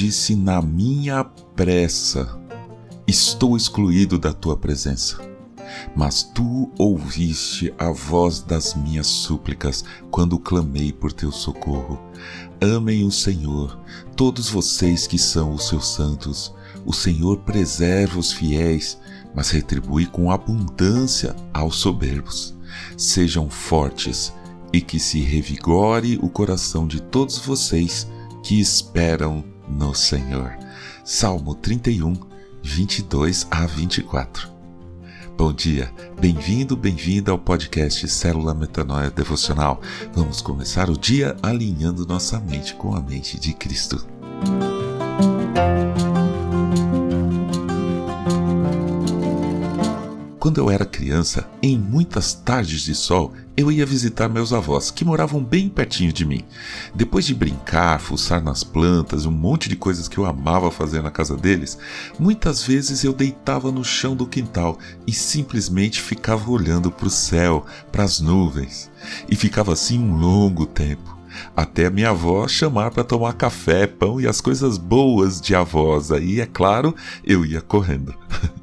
disse na minha pressa: Estou excluído da tua presença. Mas tu ouviste a voz das minhas súplicas quando clamei por teu socorro. Amem o Senhor, todos vocês que são os seus santos. O Senhor preserva os fiéis, mas retribui com abundância aos soberbos. Sejam fortes e que se revigore o coração de todos vocês que esperam no Senhor. Salmo 31, 22 a 24. Bom dia, bem-vindo, bem-vinda ao podcast Célula Metanoia Devocional. Vamos começar o dia alinhando nossa mente com a mente de Cristo. Quando eu era criança, em muitas tardes de sol, eu ia visitar meus avós, que moravam bem pertinho de mim. Depois de brincar, fuçar nas plantas, um monte de coisas que eu amava fazer na casa deles, muitas vezes eu deitava no chão do quintal e simplesmente ficava olhando para o céu, para as nuvens. E ficava assim um longo tempo até minha avó chamar para tomar café, pão e as coisas boas de avós. Aí, é claro, eu ia correndo.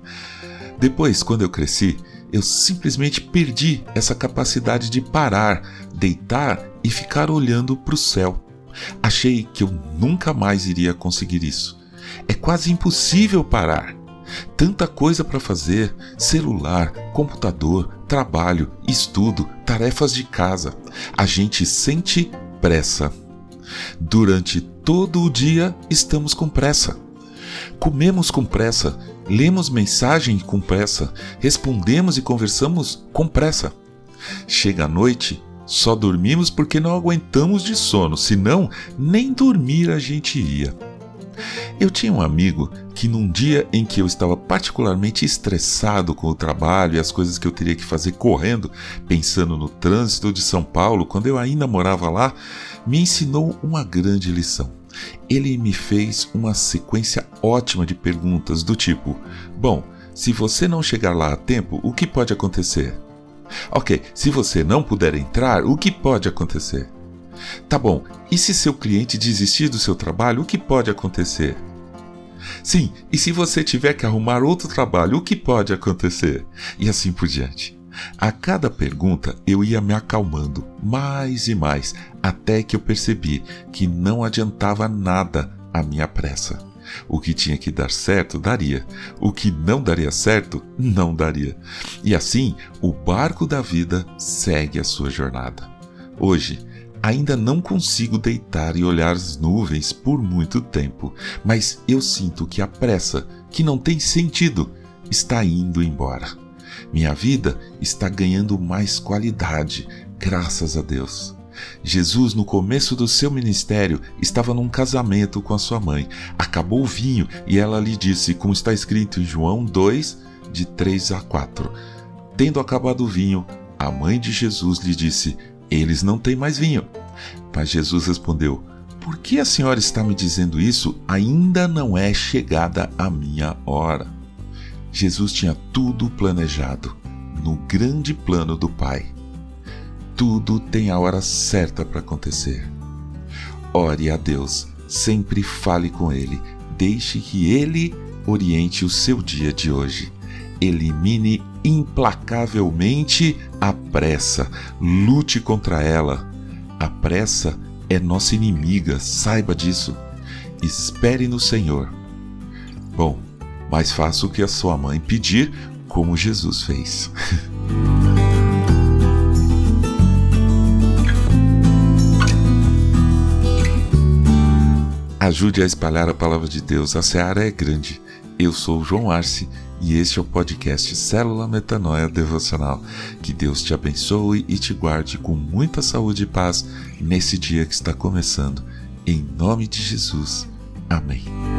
Depois, quando eu cresci, eu simplesmente perdi essa capacidade de parar, deitar e ficar olhando para o céu. Achei que eu nunca mais iria conseguir isso. É quase impossível parar. Tanta coisa para fazer: celular, computador, trabalho, estudo, tarefas de casa. A gente sente pressa. Durante todo o dia estamos com pressa. Comemos com pressa, lemos mensagem com pressa, respondemos e conversamos com pressa. Chega a noite, só dormimos porque não aguentamos de sono, senão nem dormir a gente ia. Eu tinha um amigo que, num dia em que eu estava particularmente estressado com o trabalho e as coisas que eu teria que fazer correndo, pensando no trânsito de São Paulo, quando eu ainda morava lá, me ensinou uma grande lição ele me fez uma sequência ótima de perguntas do tipo: Bom, se você não chegar lá a tempo, o que pode acontecer? Ok, se você não puder entrar, o que pode acontecer? Tá bom, e se seu cliente desistir do seu trabalho, o que pode acontecer? Sim, e se você tiver que arrumar outro trabalho, o que pode acontecer? E assim por diante. A cada pergunta eu ia me acalmando mais e mais, até que eu percebi que não adiantava nada a minha pressa. O que tinha que dar certo, daria. O que não daria certo, não daria. E assim, o barco da vida segue a sua jornada. Hoje, ainda não consigo deitar e olhar as nuvens por muito tempo, mas eu sinto que a pressa, que não tem sentido, está indo embora. Minha vida está ganhando mais qualidade, graças a Deus. Jesus, no começo do seu ministério, estava num casamento com a sua mãe. Acabou o vinho e ela lhe disse, como está escrito em João 2, de 3 a 4. Tendo acabado o vinho, a mãe de Jesus lhe disse: Eles não têm mais vinho. Mas Jesus respondeu: Por que a senhora está me dizendo isso? Ainda não é chegada a minha hora. Jesus tinha tudo planejado no grande plano do Pai. Tudo tem a hora certa para acontecer. Ore a Deus, sempre fale com Ele, deixe que Ele oriente o seu dia de hoje. Elimine implacavelmente a pressa, lute contra ela. A pressa é nossa inimiga, saiba disso. Espere no Senhor. Bom, mas faça o que a sua mãe pedir, como Jesus fez. Ajude a espalhar a palavra de Deus, a seara é grande. Eu sou o João Arce e este é o podcast Célula Metanoia Devocional. Que Deus te abençoe e te guarde com muita saúde e paz nesse dia que está começando. Em nome de Jesus. Amém.